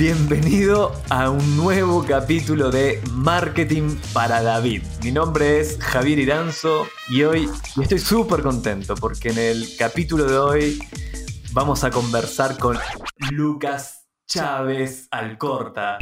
Bienvenido a un nuevo capítulo de Marketing para David. Mi nombre es Javier Iranzo y hoy estoy súper contento porque en el capítulo de hoy vamos a conversar con Lucas Chávez Alcorta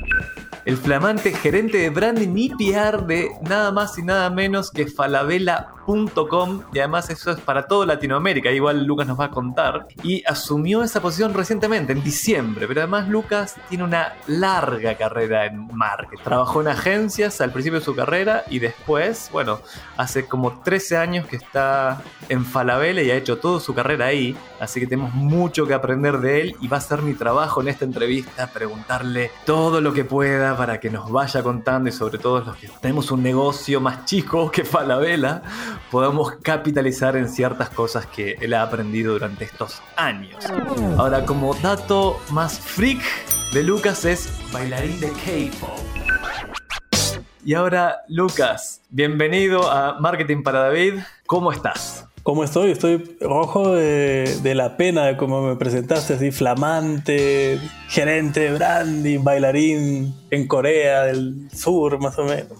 el flamante gerente de branding y PR de nada más y nada menos que falabella.com y además eso es para toda Latinoamérica, igual Lucas nos va a contar, y asumió esa posición recientemente, en diciembre, pero además Lucas tiene una larga carrera en marketing. Trabajó en agencias al principio de su carrera y después, bueno, hace como 13 años que está en Falabella y ha hecho toda su carrera ahí, así que tenemos mucho que aprender de él y va a ser mi trabajo en esta entrevista preguntarle todo lo que pueda para que nos vaya contando y sobre todo los que tenemos un negocio más chico que Falabella, podamos capitalizar en ciertas cosas que él ha aprendido durante estos años. Ahora, como dato más freak de Lucas es bailarín de K-pop. Y ahora, Lucas, bienvenido a Marketing para David. ¿Cómo estás? ¿Cómo estoy? Estoy rojo de, la pena de cómo me presentaste, así flamante, gerente de branding, bailarín en Corea del Sur, más o menos.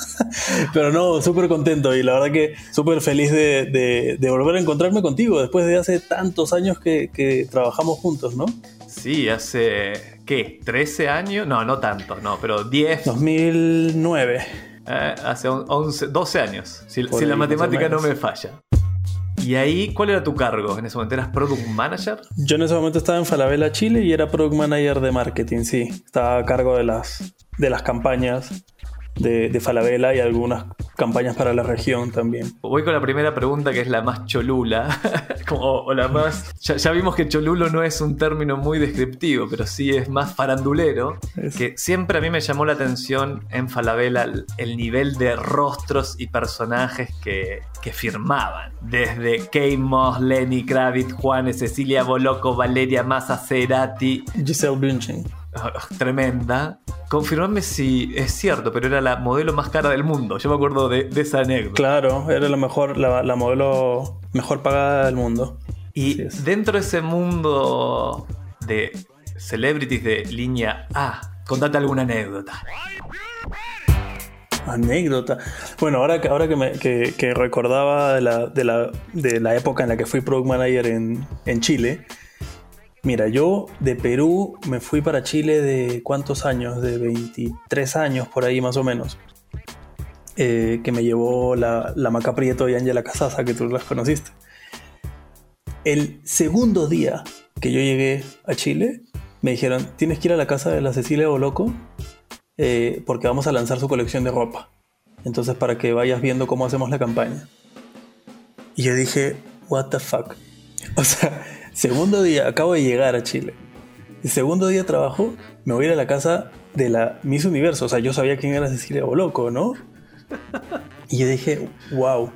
Pero no, súper contento y la verdad que súper feliz de, volver a encontrarme contigo después de hace tantos años que, trabajamos juntos, ¿no? Sí, hace, ¿qué? ¿13 años? No, no tanto, no, pero 10. 2009. Eh, hace 11, 12 años, si, si la matemática no me falla. ¿Y ahí cuál era tu cargo en ese momento? ¿Eras Product Manager? Yo en ese momento estaba en Falabella, Chile y era Product Manager de Marketing, sí. Estaba a cargo de las, de las campañas de, de Falabella y algunas campañas para la región también. Voy con la primera pregunta que es la más cholula. o la más. Ya, vimos que cholulo no es un término muy descriptivo, pero sí es más farandulero. Que siempre a mí me llamó la atención en Falabella el, nivel de rostros y personajes que, que firmaban. Desde Kate Moss, Lenny Kravitz, Juanes, Cecilia Boloco, Valeria Massa, Cerati. Giselle Bündchen. tremenda. Confirmame si es cierto, pero era la modelo más cara del mundo. Yo me acuerdo de, esa anécdota. Claro, era la mejor, la, modelo mejor pagada del mundo. Y dentro de ese mundo de celebrities de línea A, contate alguna anécdota. Anécdota. Bueno, ahora, ahora que, me, que, recordaba de la, de, la, de la, época en la que fui product manager en, en Chile, Mira, yo de Perú me fui para Chile de cuántos años, de 23 años por ahí más o menos. Eh, que me llevó la, la Maca Prieto y Ángela Casasa, que tú las conociste. El segundo día que yo llegué a Chile, me dijeron, tienes que ir a la casa de la Cecilia Boloco eh, porque vamos a lanzar su colección de ropa. Entonces, para que vayas viendo cómo hacemos la campaña. Y yo dije, what the fuck. O sea, Segundo día, acabo de llegar a Chile. El segundo día de trabajo, me voy a ir a la casa de la Miss Universo. O sea, yo sabía quién era Cecilia Boloco, ¿no? Y yo dije, wow.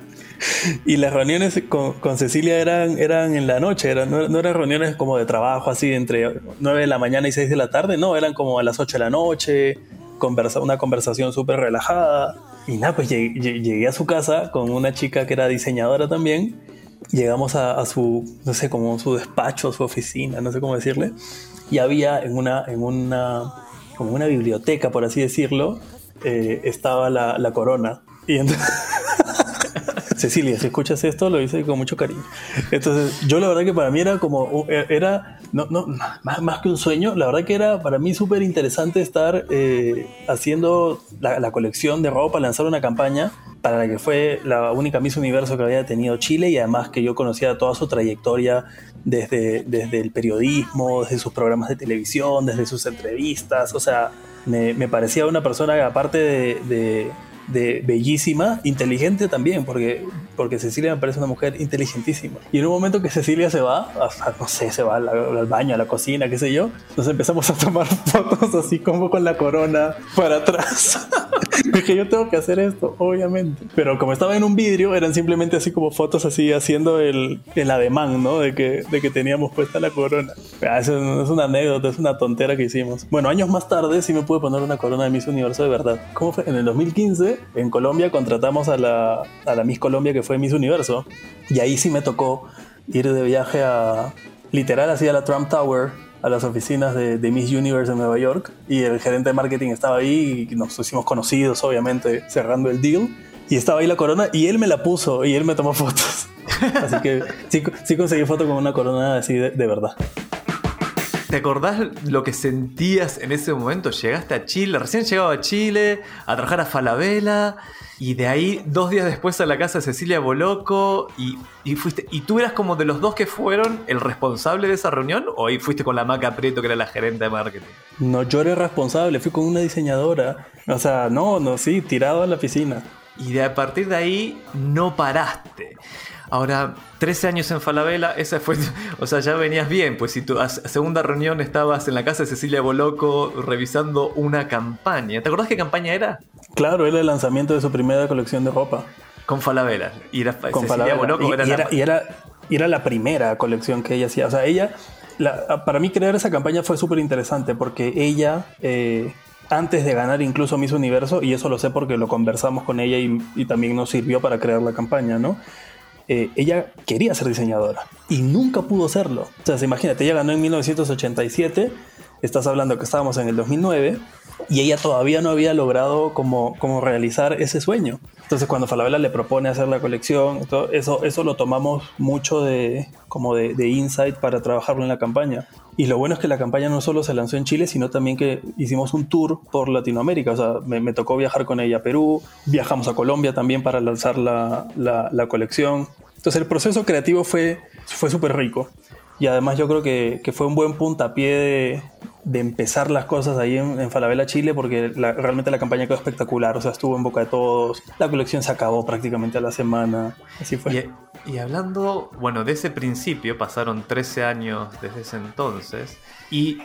Y las reuniones con, Cecilia eran, eran en la noche, eran, no, eran reuniones como de trabajo, así entre 9 de la mañana y 6 de la tarde, no, eran como a las 8 de la noche, conversa, una conversación súper relajada. Y nada, pues llegué a su casa con una chica que era diseñadora también llegamos a, su, no sé, como su despacho, su oficina, no sé cómo decirle, y había en una, en una, como una biblioteca, por así decirlo, eh, estaba la, la, corona. Y entonces, Cecilia, si escuchas esto, lo hice con mucho cariño. Entonces, yo la verdad que para mí era como, era, no, no, más, más que un sueño, la verdad que era para mí súper interesante estar eh, haciendo la, colección de ropa, lanzar una campaña para la que fue la única Miss Universo que había tenido Chile y además que yo conocía toda su trayectoria desde, desde el periodismo, desde sus programas de televisión, desde sus entrevistas, o sea, me, parecía una persona que aparte de bellísima, inteligente también, porque, porque Cecilia me parece una mujer inteligentísima. Y en un momento que Cecilia se va, no sé, se va al, baño, a la cocina, qué sé yo, nos empezamos a tomar fotos así como con la corona para atrás. Dije, yo tengo que hacer esto, obviamente. Pero como estaba en un vidrio, eran simplemente así como fotos así haciendo el, el ademán, ¿no? De que, de que teníamos puesta la corona. Ah, eso es una anécdota, es una tontera que hicimos. Bueno, años más tarde sí me pude poner una corona de Miss Universo de verdad. ¿Cómo fue? En el 2015, en Colombia, contratamos a la, a la Miss Colombia que fue Miss Universo. Y ahí sí me tocó ir de viaje a, literal, así a la Trump Tower a las oficinas de, Miss Universe en Nueva York y el gerente de marketing estaba ahí y nos hicimos conocidos, obviamente, cerrando el deal. Y estaba ahí la corona y él me la puso y él me tomó fotos. Así que sí, conseguí foto con una corona así de, verdad. ¿Te acordás lo que sentías en ese momento? Llegaste a Chile, recién llegaba a Chile, a trabajar a Falabella, y de ahí dos días después a la casa de Cecilia Boloco, y, fuiste, y tú eras como de los dos que fueron el responsable de esa reunión, o ahí fuiste con la Maca Prieto, que era la gerente de marketing. No, yo era responsable, fui con una diseñadora. O sea, no, no, sí, tirado a la piscina. Y de a partir de ahí no paraste. Ahora, 13 años en Falabella, esa fue, o sea, ya venías bien, pues si tu segunda reunión estabas en la casa de Cecilia Boloco revisando una campaña. ¿Te acordás qué campaña era? Claro, era el lanzamiento de su primera colección de ropa. Con Falabella. Y era Con Cecilia Boloco. era, y, era, la primera colección que ella hacía. O sea, ella, para mí crear esa campaña fue súper interesante porque ella... Eh, antes de ganar incluso Miss Universo, y eso lo sé porque lo conversamos con ella y, y, también nos sirvió para crear la campaña, ¿no? Eh, ella quería ser diseñadora y nunca pudo serlo. O sea, imagínate, ella ganó en 1987, estás hablando que estábamos en el 2009 y ella todavía no había logrado como, como realizar ese sueño. Entonces cuando Falabella le propone hacer la colección, eso, eso lo tomamos mucho de, como de, de, insight para trabajarlo en la campaña. Y lo bueno es que la campaña no solo se lanzó en Chile, sino también que hicimos un tour por Latinoamérica. O sea, me, tocó viajar con ella a Perú, viajamos a Colombia también para lanzar la, la, la colección. Entonces el proceso creativo fue, fue súper rico. Y además yo creo que, que, fue un buen puntapié de, de empezar las cosas ahí en, Falabella, Chile, porque realmente la campaña quedó espectacular, o sea, estuvo en boca de todos, la colección se acabó prácticamente a la semana, así fue. Y, hablando, bueno, de ese principio, pasaron 13 años desde ese entonces, y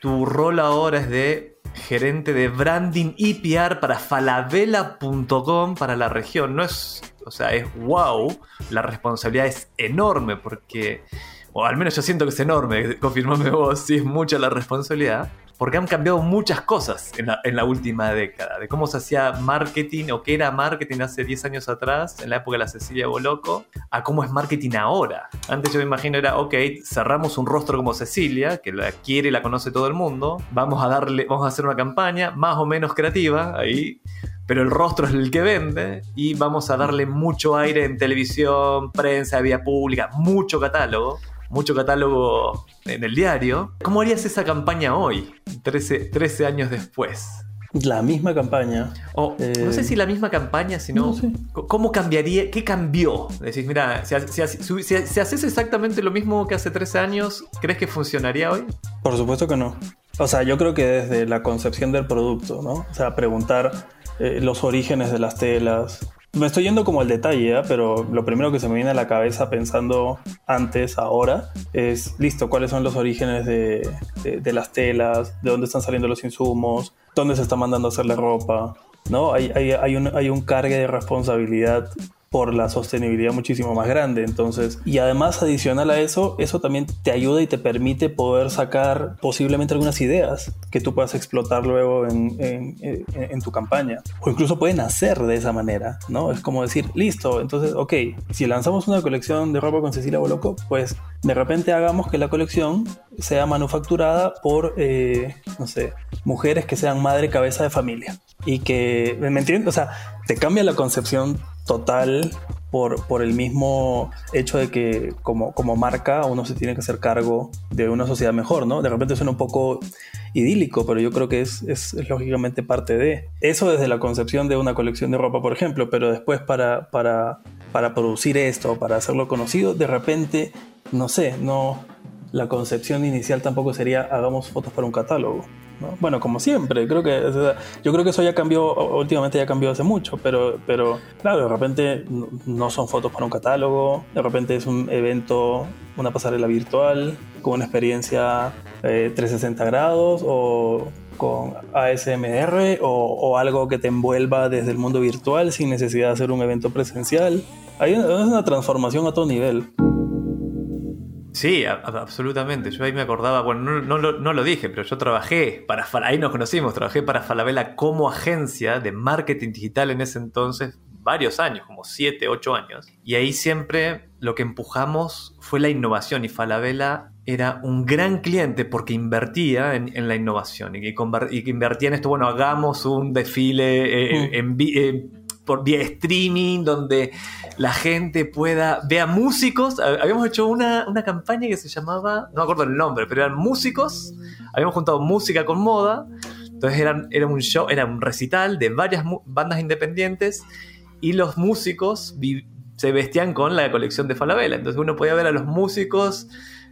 tu rol ahora es de gerente de branding y PR para falabella.com para la región, no es, o sea, es wow, la responsabilidad es enorme porque o al menos yo siento que es enorme, confirmame vos, si es mucha la responsabilidad, porque han cambiado muchas cosas en la, última década, de cómo se hacía marketing o qué era marketing hace 10 años atrás, en la época de la Cecilia Boloco, a cómo es marketing ahora. Antes yo me imagino era, ok, cerramos un rostro como Cecilia, que la quiere y la conoce todo el mundo, vamos a darle, vamos a hacer una campaña más o menos creativa, ahí pero el rostro es el que vende y vamos a darle mucho aire en televisión, prensa, vía pública, mucho catálogo mucho catálogo en el diario. ¿Cómo harías esa campaña hoy, 13, 13 años después? La misma campaña. No sé eh, si la misma campaña, sino cómo cambiaría, qué cambió. Decís, mira, si, haces exactamente lo mismo que hace 13 años, ¿crees que funcionaría hoy? Por supuesto que no. O sea, yo creo que desde la concepción del producto, ¿no? O sea, preguntar eh, los orígenes de las telas, me estoy yendo como al detalle, ¿eh? pero lo primero que se me viene a la cabeza pensando antes, ahora, es, listo, ¿cuáles son los orígenes de, las telas? ¿De dónde están saliendo los insumos? ¿Dónde se está mandando a hacer la ropa? ¿No? Hay, hay, un, hay un cargue de responsabilidad por la sostenibilidad muchísimo más grande. Entonces, y además adicional a eso, eso también te ayuda y te permite poder sacar posiblemente algunas ideas que tú puedas explotar luego en, en, tu campaña. O incluso pueden hacer de esa manera, ¿no? Es como decir, listo, entonces, ok, si lanzamos una colección de ropa con Cecilia Boloco, pues de repente hagamos que la colección sea manufacturada por, eh, no sé, mujeres que sean madre cabeza de familia. Y que, ¿me entiendes? O sea, te cambia la concepción total por, por, el mismo hecho de que como, como marca uno se tiene que hacer cargo de una sociedad mejor, ¿no? De repente suena un poco idílico, pero yo creo que es, es, lógicamente parte de. Eso desde la concepción de una colección de ropa, por ejemplo, pero después para, para, para producir esto, para hacerlo conocido, de repente, no sé, no, la concepción inicial tampoco sería hagamos fotos para un catálogo. Bueno, como siempre, creo que yo creo que eso ya cambió, últimamente ya cambió hace mucho, pero, pero claro, de repente no son fotos para un catálogo, de repente es un evento, una pasarela virtual con una experiencia 360 eh, grados o con ASMR o, algo que te envuelva desde el mundo virtual sin necesidad de hacer un evento presencial. Hay una transformación a todo nivel. Sí, absolutamente. Yo ahí me acordaba, bueno, no, lo, dije, pero yo trabajé para, ahí nos conocimos, trabajé para Falabella como agencia de marketing digital en ese entonces, varios años, como 7, 8 años. Y ahí siempre lo que empujamos fue la innovación y Falabella era un gran cliente porque invertía en, la innovación y que, invertía en esto, bueno, hagamos un desfile eh, mm. en, en por vía streaming, donde la gente pueda, vea músicos. Habíamos hecho una, campaña que se llamaba, no me acuerdo el nombre, pero eran músicos. Habíamos juntado música con moda. Entonces era un show, era un recital de varias bandas independientes y los músicos se vestían con la colección de Falabella. Entonces uno podía ver a los músicos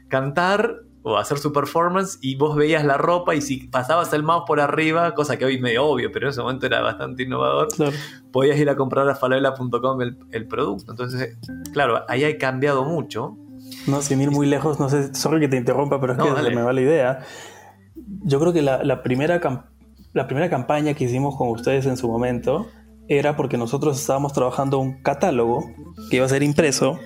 cantar o hacer su performance y vos veías la ropa y si pasabas el mouse por arriba, cosa que hoy es medio obvio, pero en ese momento era bastante innovador, podías ir a comprar a falabella.com el, producto. Entonces, claro, ahí ha cambiado mucho. No, sin ir muy lejos, no sé, sorry que te interrumpa, pero es que me va la idea. Yo creo que la, primera la primera campaña que hicimos con ustedes en su momento era porque nosotros estábamos trabajando un catálogo que iba a ser impreso,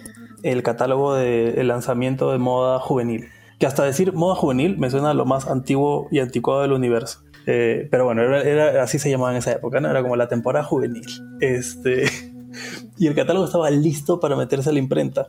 el catálogo de lanzamiento de moda juvenil que hasta decir moda juvenil me suena a lo más antiguo y anticuado del universo. Eh, pero bueno, era, así se llamaba en esa época, ¿no? Era como la temporada juvenil. Este, y el catálogo estaba listo para meterse a la imprenta.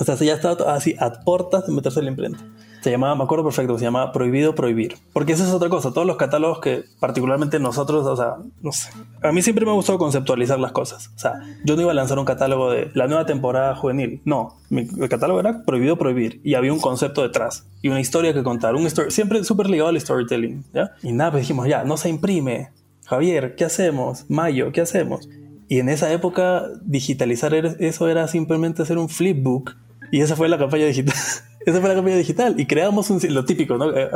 O sea, ya estaba así a puertas de meterse a la imprenta. Se llamaba, me acuerdo perfecto, se llamaba Prohibido Prohibir. Porque esa es otra cosa, todos los catálogos que particularmente nosotros, o sea, no sé. A mí siempre me ha gustado conceptualizar las cosas. O sea, yo no iba a lanzar un catálogo de la nueva temporada juvenil. No, el catálogo era Prohibido Prohibir. Y había un concepto detrás y una historia que contar. Un siempre súper ligado al storytelling. ¿ya? Y nada, pues dijimos, ya, no se imprime. Javier, ¿qué hacemos? Mayo, ¿qué hacemos? Y en esa época, digitalizar eso era simplemente hacer un flipbook. Y esa fue la campaña digital. Esa fue la campaña digital. Y creamos un, lo típico, ¿no? Eh,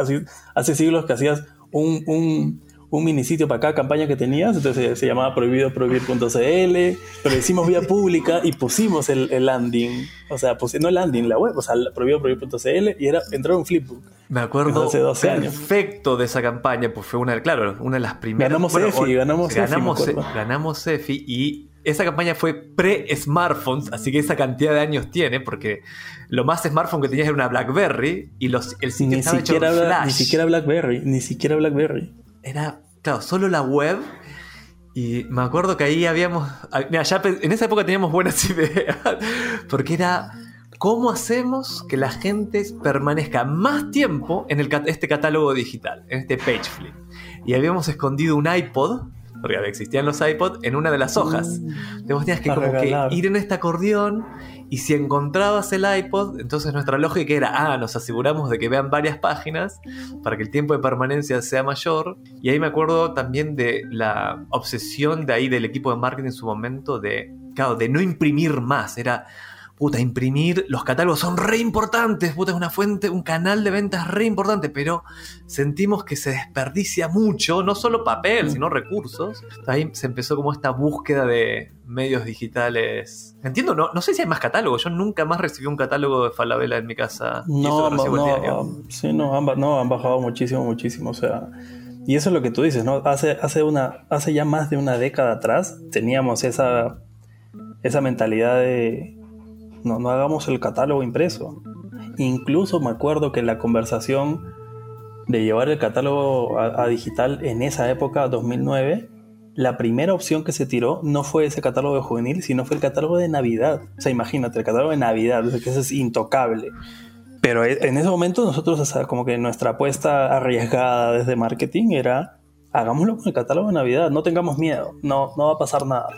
hace siglos que hacías un, un, un mini sitio para cada campaña que tenías, entonces se, llamaba prohibidoprohibir.cl, pero hicimos vía pública y pusimos el, el landing, o sea, no el landing, la web, o sea, prohibidoprohibir.cl y era entrar un flipbook. Me acuerdo hace 12 perfecto de esa campaña, pues fue una, claro, una de las primeras. Ganamos EFI, ganamos ganamos, ganamos EFI y esa campaña fue pre-smartphones, así que esa cantidad de años tiene, porque lo más smartphone que tenías era una BlackBerry y los, el sitio estaba hecho Flash. Ni siquiera BlackBerry, ni siquiera BlackBerry. Era, claro, solo la web. Y me acuerdo que ahí habíamos. Ah, mira, ya en esa época teníamos buenas ideas. Porque era. ¿Cómo hacemos que la gente permanezca más tiempo en el, este catálogo digital, en este page flip? Y habíamos escondido un iPod porque existían los iPods, en una de las hojas. Mm. Entonces vos tenías que como que ir en este acordeón y si encontrabas el iPod, entonces nuestra lógica era, ah, nos aseguramos de que vean varias páginas para que el tiempo de permanencia sea mayor. Y ahí me acuerdo también de la obsesión de ahí del equipo de marketing en su momento de, claro, de no imprimir más. Era, puta, imprimir, los catálogos son re importantes, puta, es una fuente, un canal de ventas re importante, pero sentimos que se desperdicia mucho, no solo papel, sino recursos. Ahí se empezó como esta búsqueda de medios digitales. Entiendo, no, no sé si hay más catálogos, yo nunca más recibí un catálogo de Falabella en mi casa. No, no, sí, no han, no, han bajado muchísimo, muchísimo, o sea... Y eso es lo que tú dices, ¿no? Hace, hace, una, hace ya más de una década atrás teníamos esa, esa mentalidad de, no, no hagamos el catálogo impreso. Incluso me acuerdo que la conversación de llevar el catálogo a, digital en esa época, 2009, la primera opción que se tiró no fue ese catálogo de juvenil, sino fue el catálogo de Navidad. O sea, imagínate, el catálogo de Navidad, que eso es intocable. Pero e, en ese momento nosotros, como que nuestra apuesta arriesgada desde marketing era hagámoslo con el catálogo de Navidad, no tengamos miedo, no, no va a pasar nada.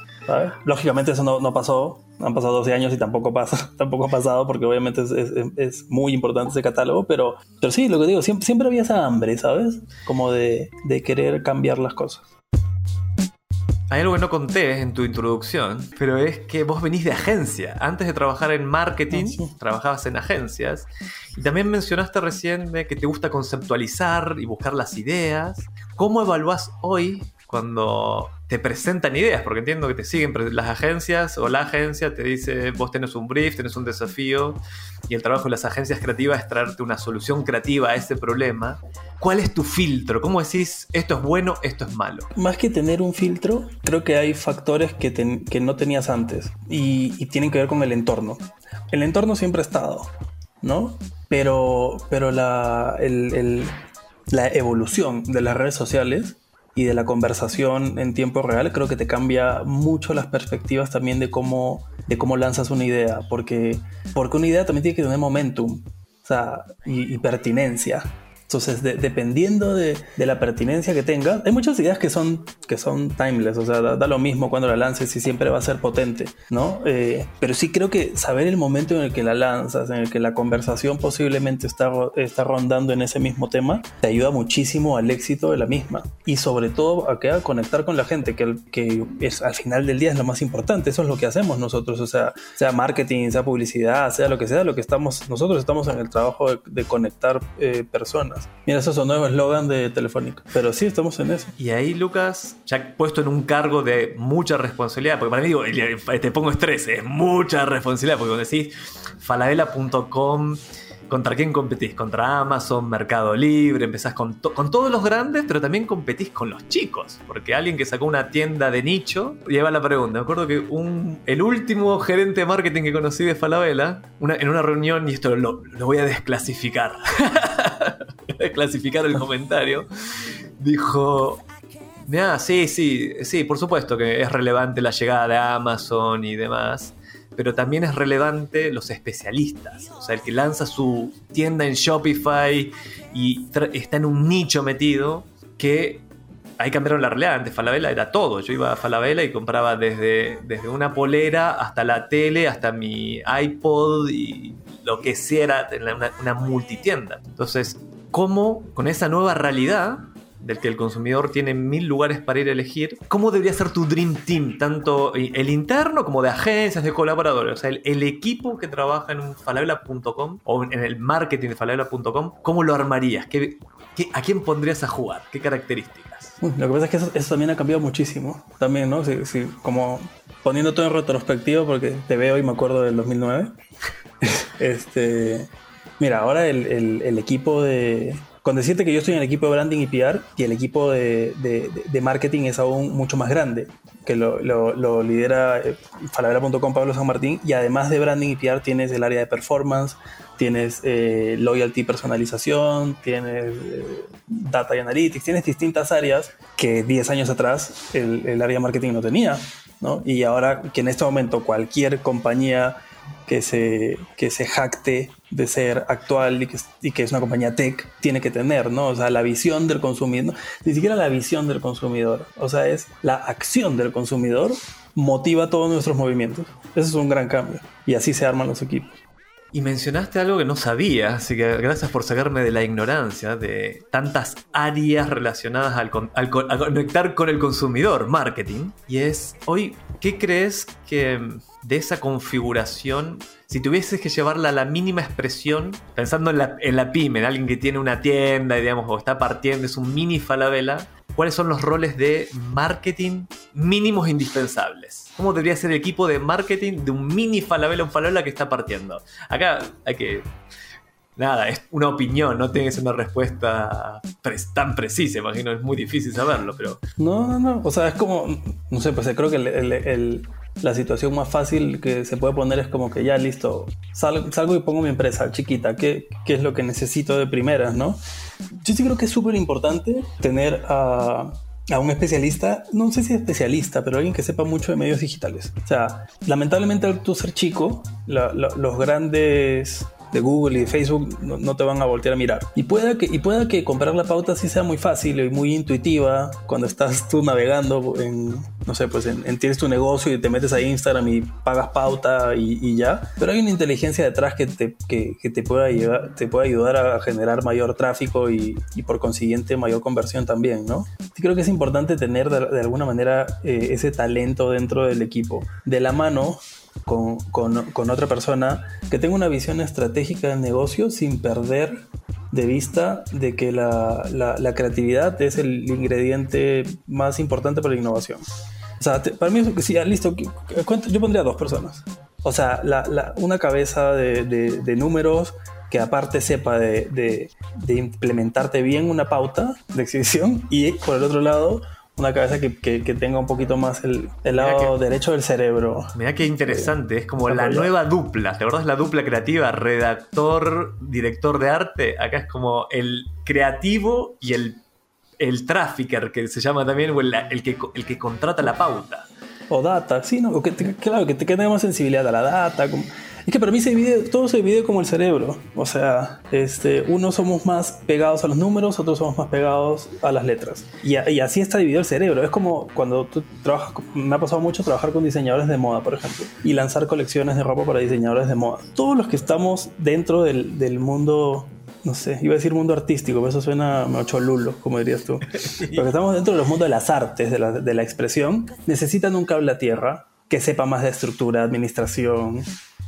Lógicamente eso no, no, pasó, han pasado 12 años y tampoco, pasa, tampoco ha pasado porque obviamente es, es, muy importante ese catálogo, pero, pero sí, lo que digo, siempre, siempre había esa hambre, ¿sabes? Como de, de querer cambiar las cosas. Hay algo que no conté en tu introducción, pero es que vos venís de agencia. Antes de trabajar en marketing, ah, trabajabas en agencias. Y también mencionaste recién que te gusta conceptualizar y buscar las ideas. ¿Cómo evaluás hoy cuando te presentan ideas, porque entiendo que te siguen las agencias o la agencia te dice, vos tenés un brief, tenés un desafío, y el trabajo de las agencias creativas es traerte una solución creativa a ese problema. ¿Cuál es tu filtro? ¿Cómo decís, esto es bueno, esto es malo? Más que tener un filtro, creo que hay factores que, no tenías antes y, tienen que ver con el entorno. El entorno siempre ha estado, ¿no? Pero, pero la, la evolución de las redes sociales y de la conversación en tiempo real, creo que te cambia mucho las perspectivas también de cómo, de cómo lanzas una idea, porque, porque una idea también tiene que tener momentum o sea, y pertinencia. Entonces, dependiendo de, la pertinencia que tenga, hay muchas ideas que son, que son timeless, o sea, da, lo mismo cuando la lances y siempre va a ser potente, ¿no? Eh, pero sí creo que saber el momento en el que la lanzas, en el que la conversación posiblemente está, está rondando en ese mismo tema, te ayuda muchísimo al éxito de la misma. Y sobre todo a, que, a conectar con la gente, que, que es, al final del día es lo más importante, eso es lo que hacemos nosotros, o sea, sea marketing, sea publicidad, sea lo que sea, lo que estamos, nosotros estamos en el trabajo de, conectar eh, personas. Mira, eso es un nuevo eslogan de Telefónica. Pero sí, estamos en eso. Y ahí, Lucas, ya puesto en un cargo de mucha responsabilidad, porque para mí, digo, te pongo estrés, es mucha responsabilidad, porque cuando decís falabella.com ¿Contra quién competís? Contra Amazon, Mercado Libre, empezás con, con todos los grandes, pero también competís con los chicos. Porque alguien que sacó una tienda de nicho, lleva la pregunta. Me acuerdo que un, el último gerente de marketing que conocí de Falabella, en una reunión, y esto lo voy a desclasificar, desclasificar el comentario, dijo, Ah, sí, sí, sí, por supuesto que es relevante la llegada de Amazon y demás pero también es relevante los especialistas. O sea, el que lanza su tienda en Shopify y está en un nicho metido que ahí cambiaron la realidad. Antes Falabella era todo. Yo iba a Falabella y compraba desde, desde una polera hasta la tele, hasta mi iPod y lo que sea, una, una multitienda. Entonces, ¿cómo con esa nueva realidad del que el consumidor tiene mil lugares para ir a elegir, ¿cómo debería ser tu Dream Team? Tanto el interno como de agencias, de colaboradores. O sea, el, equipo que trabaja en falabella.com o en el marketing de falabella.com, ¿cómo lo armarías? ¿Qué, a quién pondrías a jugar? ¿Qué características? lo que pasa es que eso, también ha cambiado muchísimo. También, ¿no? Sí, como poniendo todo en retrospectiva, porque te veo y me acuerdo del 2009. este, mira, ahora el equipo de con decirte que yo estoy en el equipo de branding y PR y el equipo de, marketing es aún mucho más grande, que lo, lidera eh, falabella.com Pablo San Martín y además de branding y PR tienes el área de performance, tienes eh, loyalty personalización, tienes eh, data y analytics, tienes distintas áreas que 10 años atrás el, el área de marketing no tenía. ¿no? Y ahora que en este momento cualquier compañía que se, que se jacte de ser actual y que, y que, es una compañía tech tiene que tener, ¿no? O sea, la visión del consumidor, ni siquiera la visión del consumidor, o sea, es la acción del consumidor motiva todos nuestros movimientos. Eso es un gran cambio y así se arman los equipos. Y mencionaste algo que no sabía, así que gracias por sacarme de la ignorancia de tantas áreas relacionadas al, conectar con el consumidor, marketing. Y es, hoy, ¿qué crees que de esa configuración, si tuvieses que llevarla a la mínima expresión, pensando en la, pyme, en alguien que tiene una tienda, digamos, o está partiendo, es un mini falabella, ¿cuáles son los roles de marketing mínimos indispensables? ¿Cómo debería ser el equipo de marketing de un mini falabella, un falabella que está partiendo? Acá hay que nada, es una opinión, no tienes una respuesta tan precisa, imagino, es muy difícil saberlo, pero... No, no, no, o sea, es como, no sé, pues creo que el, la situación más fácil que se puede poner es como que ya listo, salgo y pongo mi empresa chiquita, ¿qué, ¿qué, es lo que necesito de primeras, no? Yo sí creo que es súper importante tener a, a, un especialista, no sé si especialista, pero alguien que sepa mucho de medios digitales. O sea, lamentablemente al tú ser chico, los grandes de Google y de Facebook no, te van a voltear a mirar. Y pueda, que, y pueda que comprar la pauta sí sea muy fácil y muy intuitiva cuando estás tú navegando en, no sé, pues en, tienes tu negocio y te metes a Instagram y pagas pauta y, ya. Pero hay una inteligencia detrás que te, que, te, pueda ayudar, te puede ayudar a generar mayor tráfico y, por consiguiente mayor conversión también, ¿no? Sí creo que es importante tener de, alguna manera eh, ese talento dentro del equipo. De la mano con, con, otra persona que tenga una visión estratégica del negocio sin perder de vista de que la, la, creatividad es el ingrediente más importante para la innovación. O sea, para mí, sí, listo, yo pondría dos personas. O sea, la, una cabeza de, de, números que aparte sepa de, de, implementarte bien una pauta de exhibición y por el otro lado una cabeza que, que, tenga un poquito más el, el lado derecho del cerebro. Mira qué interesante, es como la nueva dupla, ¿te acordás la dupla creativa? Redactor, director de arte, acá es como el creativo y el, el trafficker, que se llama también, o el, el, que, el que contrata la pauta. O data, sí, ¿no? que, claro, que, tenga más sensibilidad a la data. Como, es que para mí se divide, todo se divide como el cerebro. O sea, este, unos somos más pegados a los números, otros somos más pegados a las letras. Y, así está dividido el cerebro. Es como cuando tú trabajas, me ha pasado mucho trabajar con diseñadores de moda, por ejemplo, y lanzar colecciones de ropa para diseñadores de moda. Todos los que estamos dentro del, del mundo no sé, iba a decir mundo artístico, pero eso suena mucho lulo, como dirías tú. Porque estamos dentro de los mundos de las artes, de la, de la, expresión, necesitan un cable a tierra que sepa más de estructura, administración,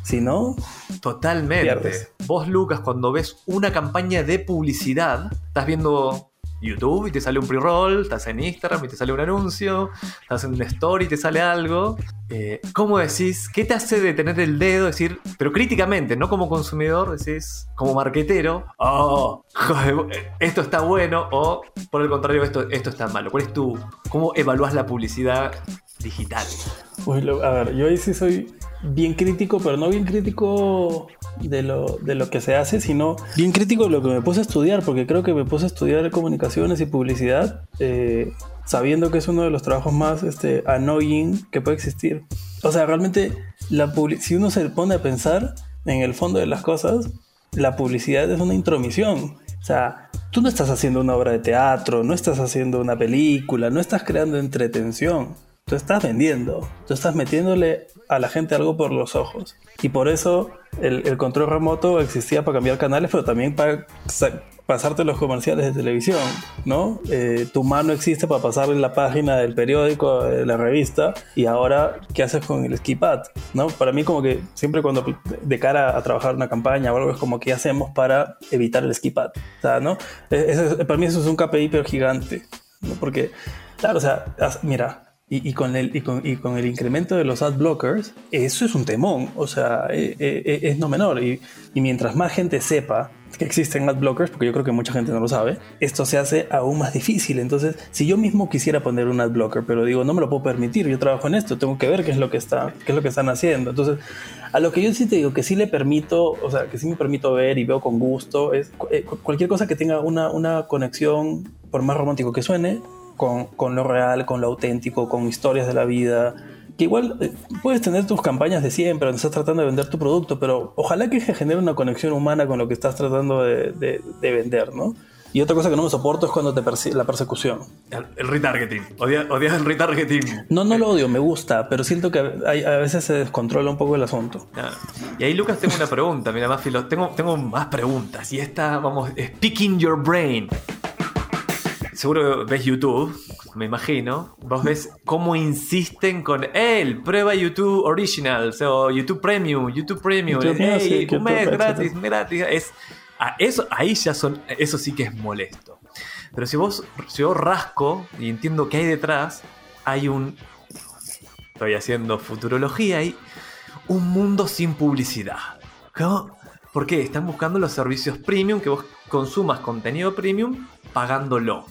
si no, totalmente. Vos, Lucas, cuando ves una campaña de publicidad, estás viendo YouTube y te sale un pre-roll, estás en Instagram y te sale un anuncio, estás en una story y te sale algo. Eh, ¿Cómo decís? ¿Qué te hace detener el dedo? Decir, pero críticamente, no como consumidor, decís, como marquetero, oh, esto está bueno, o por el contrario, esto, esto está malo. ¿Cuál es tu, cómo evalúas la publicidad digital? a ver, yo ahí sí soy bien crítico, pero no bien crítico de lo, de lo que se hace, sino bien crítico de lo que me puse a estudiar, porque creo que me puse a estudiar comunicaciones y publicidad, eh, sabiendo que es uno de los trabajos más este, annoying que puede existir. O sea, realmente, la si uno se pone a pensar en el fondo de las cosas, la publicidad es una intromisión. O sea, tú no estás haciendo una obra de teatro, no estás haciendo una película, no estás creando entretención tú estás vendiendo, tú estás metiéndole a la gente algo por los ojos. Y por eso el, control remoto existía para cambiar canales, pero también para pasarte los comerciales de televisión, ¿no? Eh, tu mano existe para pasarle la página del periódico, de la revista, y ahora, ¿qué haces con el skipad? ¿No? Para mí como que siempre cuando de cara a trabajar una campaña o algo es como, ¿qué hacemos para evitar el skipad? O sea, ¿no? E, para mí eso es un KPI pero gigante, ¿no? Porque, claro, o sea, mira, y, con el, y, con, y, con, el incremento de los ad blockers, eso es un temón, o sea, eh, eh, eh, es no menor. Y, mientras más gente sepa que existen ad blockers, porque yo creo que mucha gente no lo sabe, esto se hace aún más difícil. Entonces, si yo mismo quisiera poner un ad blocker, pero digo, no me lo puedo permitir, yo trabajo en esto, tengo que ver qué es lo que, está, qué es lo que están haciendo. Entonces, a lo que yo sí te digo que sí le permito, o sea, que sí me permito ver y veo con gusto, es cualquier cosa que tenga una, una conexión, por más romántico que suene, con, con, lo real, con lo auténtico, con historias de la vida. Que igual eh, puedes tener tus campañas de siempre, donde estás tratando de vender tu producto, pero ojalá que genere una conexión humana con lo que estás tratando de, de, vender, ¿no? Y otra cosa que no me soporto es cuando te la persecución. El, retargeting. ¿Odias, el retargeting? No, no lo odio, me gusta, pero siento que a veces se descontrola un poco el asunto. Y ahí, Lucas, tengo una pregunta. Mira, más filo. Tengo, tengo más preguntas. Y esta, vamos, es picking your brain seguro ves YouTube, me imagino, vos ves cómo insisten con él, prueba YouTube Original, o YouTube Premium, YouTube Premium, un mes gratis, gratis. Es, eso, ahí ya son, eso sí que es molesto. Pero si vos, si yo rasco y entiendo qué hay detrás, hay un, estoy haciendo futurología, hay un mundo sin publicidad. ¿Cómo? ¿Por qué? Están buscando los servicios premium, que vos consumas contenido premium pagándolo.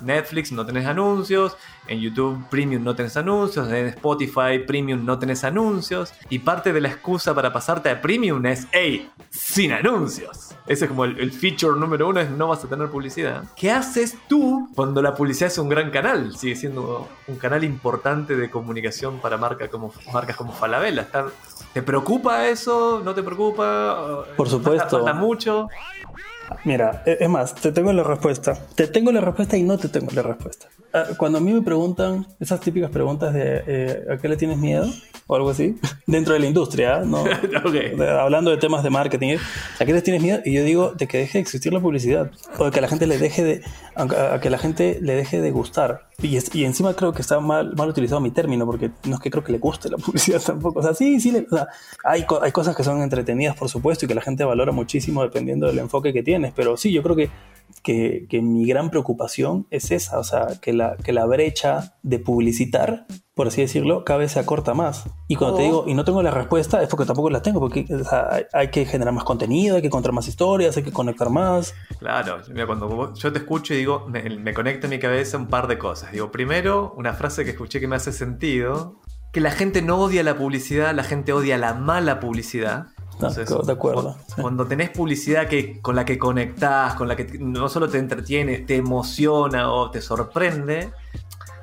Netflix no tenés anuncios, en YouTube Premium no tenés anuncios, en Spotify Premium no tenés anuncios. Y parte de la excusa para pasarte a Premium es, hey, sin anuncios. Ese es como el, feature número uno, es no vas a tener publicidad. ¿Qué haces tú cuando la publicidad es un gran canal? Sigue siendo un canal importante de comunicación para marcas como, marcas como Falabella. ¿Te preocupa eso? ¿No te preocupa? Por supuesto. ¿Falta mucho? Mira, e, es más, te tengo la respuesta. Te tengo la respuesta y no te tengo la respuesta. Ah, cuando a mí me preguntan esas típicas preguntas de eh, ¿a qué le tienes miedo? o algo así, dentro de la industria, ¿no? hablando de temas de marketing, ¿a qué les tienes miedo? Y yo digo de que deje de existir la publicidad, o de que a la gente le deje de, a, que la gente le deje de gustar. Y, y, encima creo que está mal, mal utilizado mi término, porque no es que creo que le guste la publicidad tampoco. O sea, sí, sí, o sea, hay, hay cosas que son entretenidas, por supuesto, y que la gente valora muchísimo dependiendo del enfoque que tienes, pero sí, yo creo que que, que, mi gran preocupación es esa, o sea, que la, que la brecha de publicitar, por así decirlo, cada vez se acorta más. Y cuando te oh. digo, y no tengo la respuesta, es porque tampoco la tengo, porque hay, que generar más contenido, hay que contar más historias, hay que conectar más. Claro, mira, cuando yo te escucho y digo, me, me conecta en mi cabeza un par de cosas. Digo, primero, una frase que escuché que me hace sentido, que la gente no odia la publicidad, la gente odia la mala publicidad de acuerdo. Cuando, tenés publicidad que, con la que conectás, con la que no solo te entretiene, te emociona o te sorprende,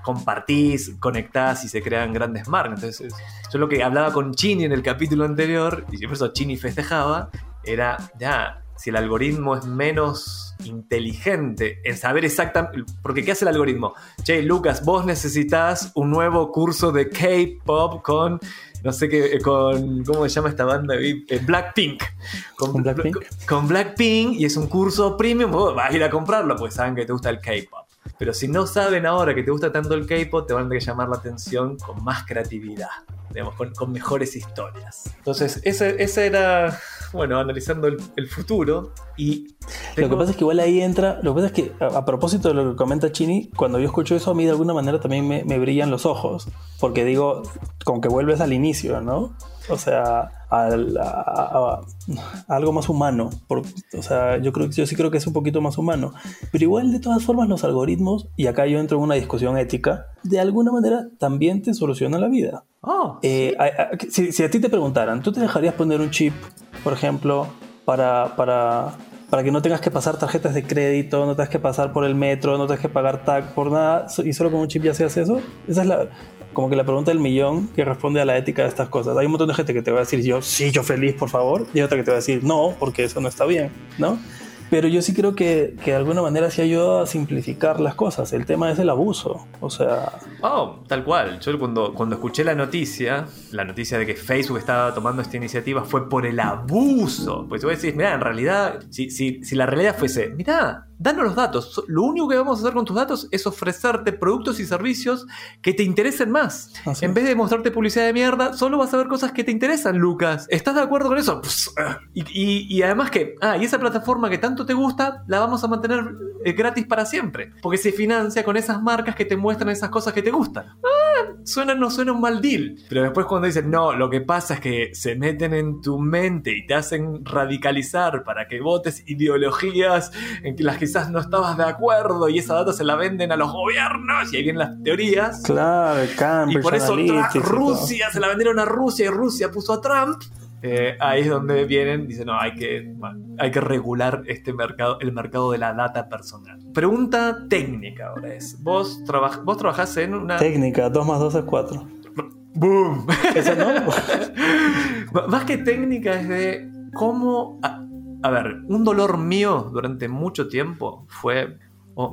compartís, conectás y se crean grandes marcas. Entonces, yo lo que hablaba con Chini en el capítulo anterior, y por eso Chini festejaba, era ya, si el algoritmo es menos inteligente en saber exactamente. Porque, ¿qué hace el algoritmo? Che, Lucas, vos necesitas un nuevo curso de K-pop con no sé qué, eh, con, ¿cómo se llama esta banda? Eh, Blackpink. Con, Blackpink. Con, Blackpink y es un curso premium, vos vas a ir a comprarlo, pues saben que te gusta el K-pop. Pero si no saben ahora que te gusta tanto el K-pop, te van a tener que llamar la atención con más creatividad, digamos, con, mejores historias. Entonces, ese, ese era bueno, analizando el, futuro. Y Lo que pasa es que igual ahí entra, lo que pasa es que a, propósito de lo que comenta Chini, cuando yo escucho eso a mí de alguna manera también me, me brillan los ojos, porque digo, como que vuelves al inicio, ¿no? O sea, a, algo más humano. o sea, yo, creo, yo sí creo que es un poquito más humano. Pero igual, de todas formas, los algoritmos, y acá yo entro en una discusión ética, de alguna manera también te solucionan la vida. Oh, eh, si, si, a ti te preguntaran, ¿tú te dejarías poner un chip, por ejemplo, para, para, para que no tengas que pasar tarjetas de crédito, no tengas que pasar por el metro, no tengas que pagar tag por nada, y solo con un chip ya se hace eso? Esa es la, como que la pregunta del millón que responde a la ética de estas cosas. Hay un montón de gente que te va a decir yo, sí, yo feliz, por favor, y otra que te va a decir no, porque eso no está bien, ¿no? Pero yo sí creo que, que, de alguna manera sí ayuda a simplificar las cosas. El tema es el abuso. O sea. Oh, tal cual. Yo cuando, cuando escuché la noticia, la noticia de que Facebook estaba tomando esta iniciativa fue por el abuso. Pues tú decís, mira, en realidad, si, si, si la realidad fuese, mira, danos los datos. Lo único que vamos a hacer con tus datos es ofrecerte productos y servicios que te interesen más. En vez de mostrarte publicidad de mierda, solo vas a ver cosas que te interesan, Lucas. ¿Estás de acuerdo con eso? Pues, ah. y, y, además que, ah, y esa plataforma que tanto te gusta, la vamos a mantener eh, gratis para siempre. Porque se financia con esas marcas que te muestran esas cosas que te gustan. Ah, suena, no suena un mal deal. Pero después cuando dicen, no, lo que pasa es que se meten en tu mente y te hacen radicalizar para que votes ideologías en las que quizás no estabas de acuerdo y esa data se la venden a los gobiernos y ahí vienen las teorías. Claro, Y por eso Rusia se la vendieron a Rusia y Rusia puso a Trump. Eh, ahí es donde vienen, dicen, no, hay que, hay que regular este mercado, el mercado de la data personal. Pregunta técnica ahora es, vos, vos trabajás en una... Técnica, 2 más 2 es 4. ¡Boom! ¿Eso no? Más que técnica es de cómo a ver, un dolor mío durante mucho tiempo fue...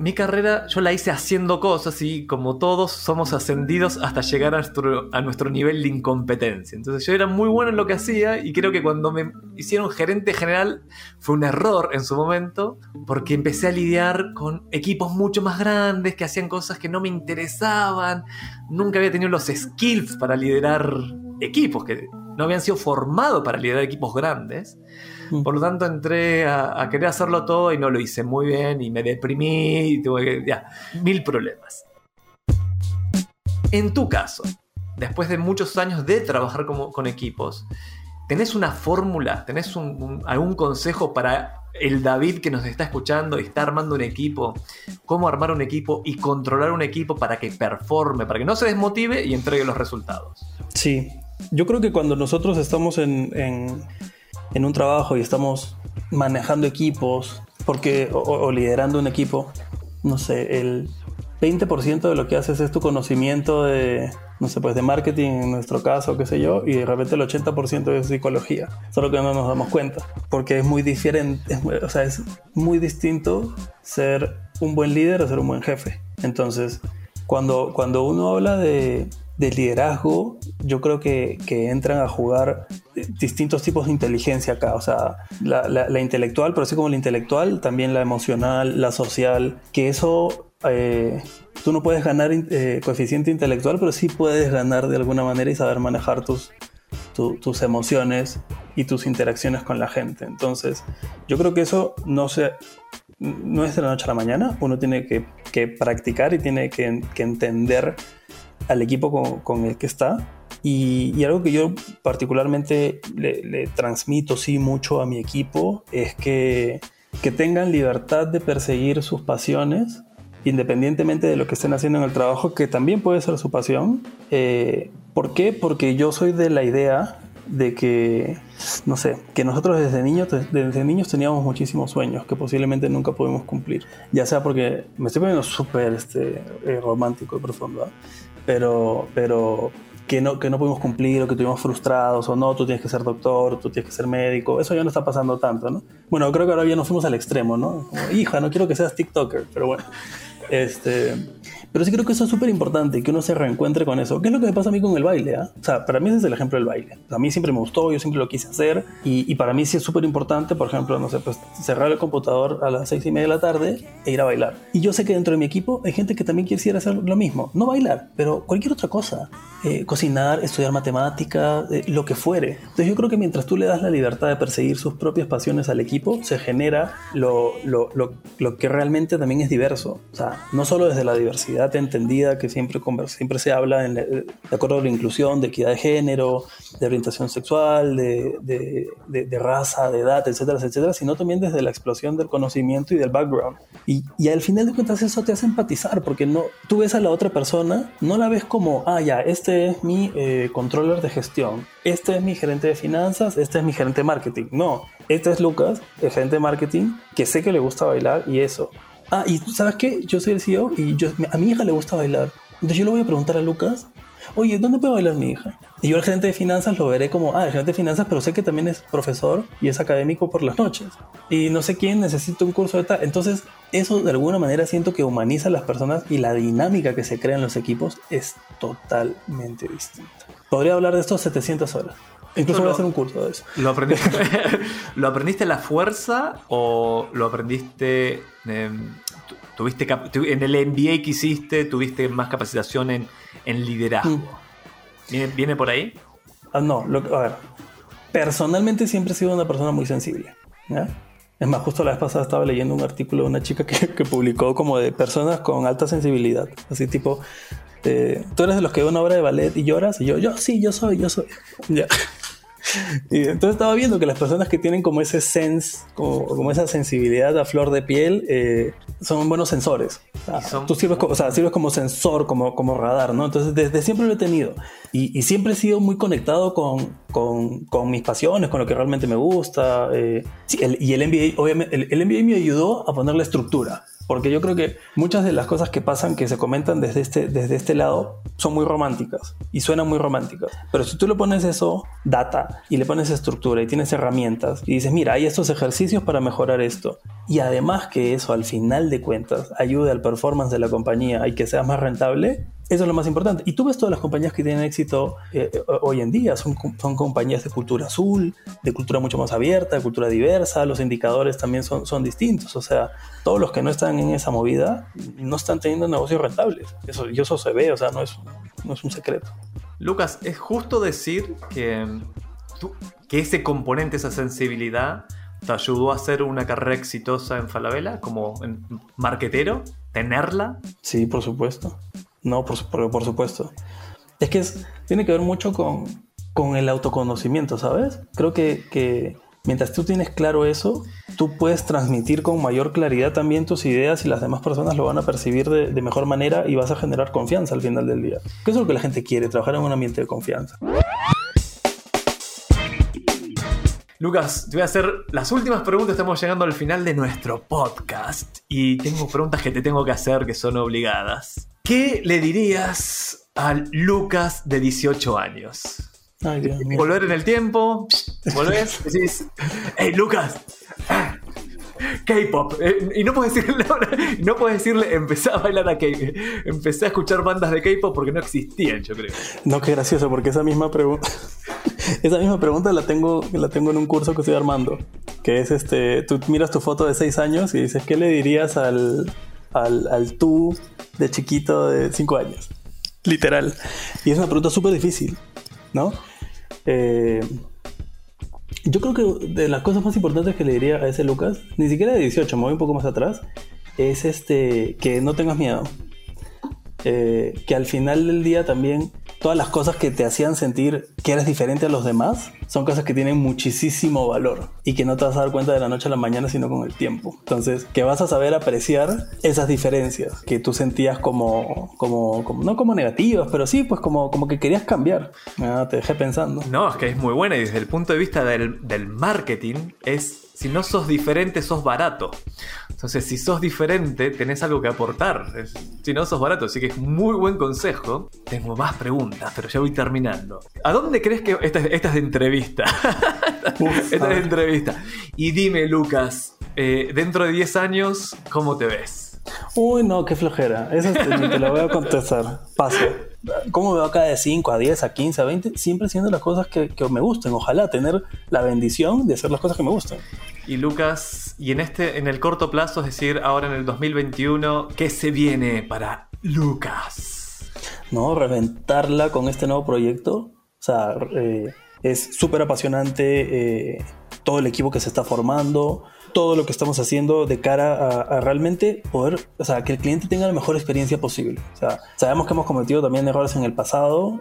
mi carrera yo la hice haciendo cosas y como todos somos ascendidos hasta llegar a nuestro, a nuestro nivel de incompetencia. Entonces yo era muy bueno en lo que hacía y creo que cuando me hicieron gerente general fue un error en su momento porque empecé a lidiar con equipos mucho más grandes que hacían cosas que no me interesaban. Nunca había tenido los skills para liderar equipos que no habían sido formados para liderar equipos grandes. Mm. Por lo tanto, entré a, querer hacerlo todo y no lo hice muy bien y me deprimí y tuve que. Ya, mil problemas. En tu caso, después de muchos años de trabajar con equipos, ¿tenés una fórmula? ¿Tenés algún consejo para el David que nos está escuchando y está armando un equipo? ¿Cómo armar un equipo y controlar un equipo para que performe, para que no se desmotive y entregue los resultados? Sí, yo creo que cuando nosotros estamos en en un trabajo y estamos manejando equipos porque, o, liderando un equipo, no sé, el 20% de lo que haces es tu conocimiento de, no sé, pues de marketing en nuestro caso, qué sé yo, y de repente el 80% es psicología, solo que no nos damos cuenta, porque es muy diferente, o sea, es muy distinto ser un buen líder o ser un buen jefe. Entonces, cuando, cuando uno habla de, liderazgo, yo creo que, entran a jugar distintos tipos de inteligencia acá. O sea, la, intelectual, pero así como la intelectual, también la emocional, la social, que eso eh, tú no puedes ganar eh, coeficiente intelectual, pero sí puedes ganar de alguna manera y saber manejar tus, tus emociones y tus interacciones con la gente. Entonces, yo creo que eso no, se, no es de la noche a la mañana, uno tiene que, practicar y tiene que, entender al equipo con, el que está. Y, algo que yo particularmente le, transmito sí mucho a mi equipo es que, que tengan libertad de perseguir sus pasiones independientemente de lo que estén haciendo en el trabajo, que también puede ser su pasión. Eh, ¿Por qué? Porque yo soy de la idea de que, no sé, que nosotros desde niños, desde niños teníamos muchísimos sueños que posiblemente nunca pudimos cumplir. Ya sea porque me estoy poniendo súper este, eh, romántico y profundo, ¿ah? Pero, pero que no, que no pudimos cumplir o que estuvimos frustrados o no, tú tienes que ser doctor, tú tienes que ser médico, eso ya no está pasando tanto, ¿no? Bueno, creo que ahora ya nos fuimos al extremo, ¿no? Como, hija, no quiero que seas TikToker, pero bueno. Este, pero sí creo que eso es súper importante, que uno se reencuentre con eso. ¿Qué es lo que me pasa a mí con el baile? Ah? O sea, para mí ese es el ejemplo del baile. A mí siempre me gustó, yo siempre lo quise hacer. Y, para mí sí es súper importante, por ejemplo, no sé, pues cerrar el computador a las seis y media de la tarde e ir a bailar. Y yo sé que dentro de mi equipo hay gente que también quisiera hacer lo mismo. No bailar, pero cualquier otra cosa. Eh, cocinar, estudiar matemática, eh, lo que fuere. Entonces yo creo que mientras tú le das la libertad de perseguir sus propias pasiones al equipo, se genera lo, lo, lo, lo que realmente también es diverso. O sea, no solo desde la diversidad entendida que siempre, siempre se habla en de acuerdo a la inclusión, de equidad de género, de orientación sexual, de, de, de, raza, de edad, etcétera, etcétera, sino también desde la explosión del conocimiento y del background. Y, y al final de cuentas eso te hace empatizar, porque no, tú ves a la otra persona, no la ves como, ah, ya, este es mi eh, controller de gestión, este es mi gerente de finanzas, este es mi gerente de marketing. No, este es Lucas, el gerente de marketing, que sé que le gusta bailar y eso. Ah, y ¿sabes qué? Yo soy el CEO y yo, a mi hija le gusta bailar. Entonces yo le voy a preguntar a Lucas, oye, ¿dónde puede bailar mi hija? Y yo al gerente de finanzas lo veré como, ah, el gerente de finanzas, pero sé que también es profesor y es académico por las noches. Y no sé quién necesita un curso de tal. Entonces, eso de alguna manera siento que humaniza a las personas y la dinámica que se crea en los equipos es totalmente distinta. Podría hablar de esto 700 horas. Incluso voy a hacer un curso de eso. ¿Lo aprendiste, ¿Lo aprendiste a la fuerza o lo aprendiste... tuviste en el MBA que hiciste, tuviste más capacitación en, liderazgo. Mm. ¿Viene, por ahí? Ah, no, a ver. Personalmente siempre he sido una persona muy sensible. Es más, justo la vez pasada estaba leyendo un artículo de una chica que, que publicó como de personas con alta sensibilidad. Así tipo, eh, tú eres de los que ve una obra de ballet y lloras. Y yo, yo sí, yo soy, yo soy. Ya. Y entonces estaba viendo que las personas que tienen como ese sense, como, esa sensibilidad a flor de piel, eh, son buenos sensores. Tú sirves, como, sirves como sensor, como, como radar, ¿no? Entonces desde siempre lo he tenido. Y, siempre he sido muy conectado con, con, con, mis pasiones, con lo que realmente me gusta. Eh, y el MBA, obviamente, el, el MBA me ayudó a ponerle estructura. Porque yo creo que muchas de las cosas que pasan, que se comentan desde este, desde este lado, son muy románticas y suenan muy románticas. Pero si tú le pones eso, data, y le pones estructura y tienes herramientas y dices, mira, hay estos ejercicios para mejorar esto. Y además que eso, al final de cuentas, ayude al performance de la compañía y que sea más rentable, eso es lo más importante. Y tú ves todas las compañías que tienen éxito eh, eh, hoy en día. Son, son compañías de cultura azul, de cultura mucho más abierta, de cultura diversa. Los indicadores también son, son distintos. O sea, todos los que no están en esa movida no están teniendo negocios rentables. Eso, y eso se ve, o sea, no es, no es un secreto. Lucas, ¿es justo decir que, que ese componente, esa sensibilidad, te ayudó a hacer una carrera exitosa en Falabella como en marquetero? ¿Tenerla? Sí, por supuesto. No, por, supuesto. Es que tiene que ver mucho con, el autoconocimiento, ¿sabes? Creo que, que, mientras tú tienes claro eso, tú puedes transmitir con mayor claridad también tus ideas y las demás personas lo van a percibir de, de mejor manera y vas a generar confianza al final del día. ¿Qué es lo que la gente quiere? Trabajar en un ambiente de confianza. Lucas, te voy a hacer las últimas preguntas. Estamos llegando al final de nuestro podcast y tengo preguntas que te tengo que hacer que son obligadas. ¿Qué le dirías al Lucas de 18 años? Volver en el tiempo, volvés, decís, hey Lucas, K-pop. Eh, y no puedes decirle, no puedes decirle, empecé a bailar a K-pop. Empecé a escuchar bandas de K-pop porque no existían, yo creo. No, qué gracioso, porque esa misma pregunta. Esa misma pregunta la tengo, la tengo en un curso que estoy armando. Que es este. Tú miras tu foto de 6 años y dices, ¿qué le dirías al, al, al tú de chiquito de 5 años? Literal. Y es una pregunta súper difícil, ¿no? Eh, yo creo que de las cosas más importantes que le diría a ese Lucas, ni siquiera de 18, me voy un poco más atrás, es este que no tengas miedo. Eh, que al final del día también todas las cosas que te hacían sentir que eres diferente a los demás son cosas que tienen muchísimo valor y que no te vas a dar cuenta de la noche a la mañana sino con el tiempo. Entonces, que vas a saber apreciar esas diferencias que tú sentías como, como, no como negativas, pero sí, pues como, como que querías cambiar. Ah, te dejé pensando. No, es que es muy buena y desde el punto de vista del, del marketing es si no sos diferente, sos barato. Entonces, si sos diferente, tenés algo que aportar. Si no, sos barato. Así que es muy buen consejo. Tengo más preguntas, pero ya voy terminando. ¿A dónde crees que esta, es de entrevista? esta es de entrevista. Y dime, Lucas, eh, dentro de 10 años, ¿cómo te ves? Uy, no, qué flojera. Eso te lo voy a contestar. Paso. ¿Cómo me veo acá de 5 a 10, a 15, a 20? Siempre haciendo las cosas que, me gusten. Ojalá tener la bendición de hacer las cosas que me gustan. Y Lucas, y en este, en el corto plazo, es decir, ahora en el 2021, ¿qué se viene para Lucas? No, reventarla con este nuevo proyecto. O sea, eh, es súper apasionante eh, todo el equipo que se está formando todo lo que estamos haciendo de cara a, realmente poder, o sea, que el cliente tenga la mejor experiencia posible. O sea, sabemos que hemos cometido también errores en el pasado,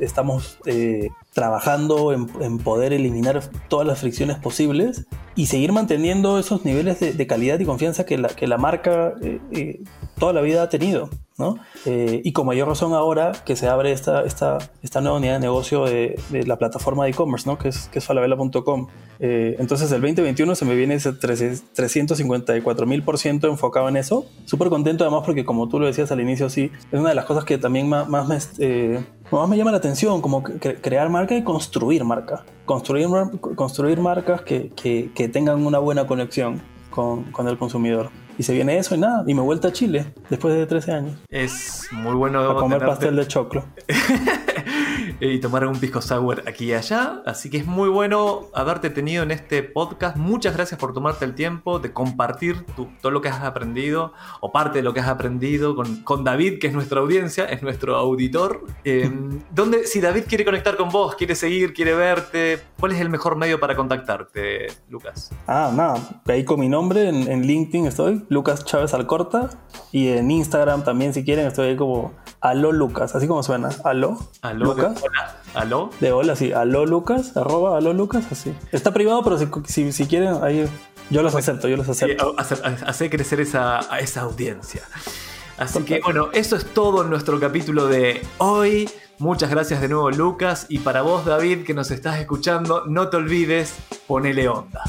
estamos eh, trabajando en, poder eliminar todas las fricciones posibles y seguir manteniendo esos niveles de, calidad y confianza que la, que la marca eh, eh, toda la vida ha tenido. ¿no? y con mayor razón ahora que se abre esta, esta, esta nueva unidad de negocio de, la plataforma de e-commerce, ¿no? que es, que es falabella.com. entonces el 2021 se me viene ese 354 mil por ciento enfocado en eso. Súper contento además porque como tú lo decías al inicio, sí, es una de las cosas que también más, me, eh, más me llama la atención, como crear marca y construir marca. Construir, construir marcas que, que, que tengan una buena conexión con, con, el consumidor. Y se viene eso y nada, y me vuelta a Chile después de 13 años. Es muy bueno. A comer pastel de choclo. y tomar un pisco sour aquí y allá. Así que es muy bueno haberte tenido en este podcast. Muchas gracias por tomarte el tiempo de compartir todo lo que has aprendido o parte de lo que has aprendido con, con David, que es nuestra audiencia, es nuestro auditor. Eh, ¿dónde, si David quiere conectar con vos, quiere seguir, quiere verte, ¿cuál es el mejor medio para contactarte, Lucas? Ah, nada, ahí con mi nombre en, en LinkedIn estoy, Lucas Chávez Alcorta, y en Instagram también si quieren estoy ahí como Aló Lucas, así como suena, Aló. Aló Lucas. ¿Aló? De hola, sí. Aló Lucas, arroba aló Lucas, así. Está privado, pero si, si, quieren, ahí yo los acepto, yo los acepto. Hace, crecer esa, esa audiencia. Así que bueno, eso es todo en nuestro capítulo de hoy. Muchas gracias de nuevo Lucas y para vos David que nos estás escuchando, no te olvides, ponele onda.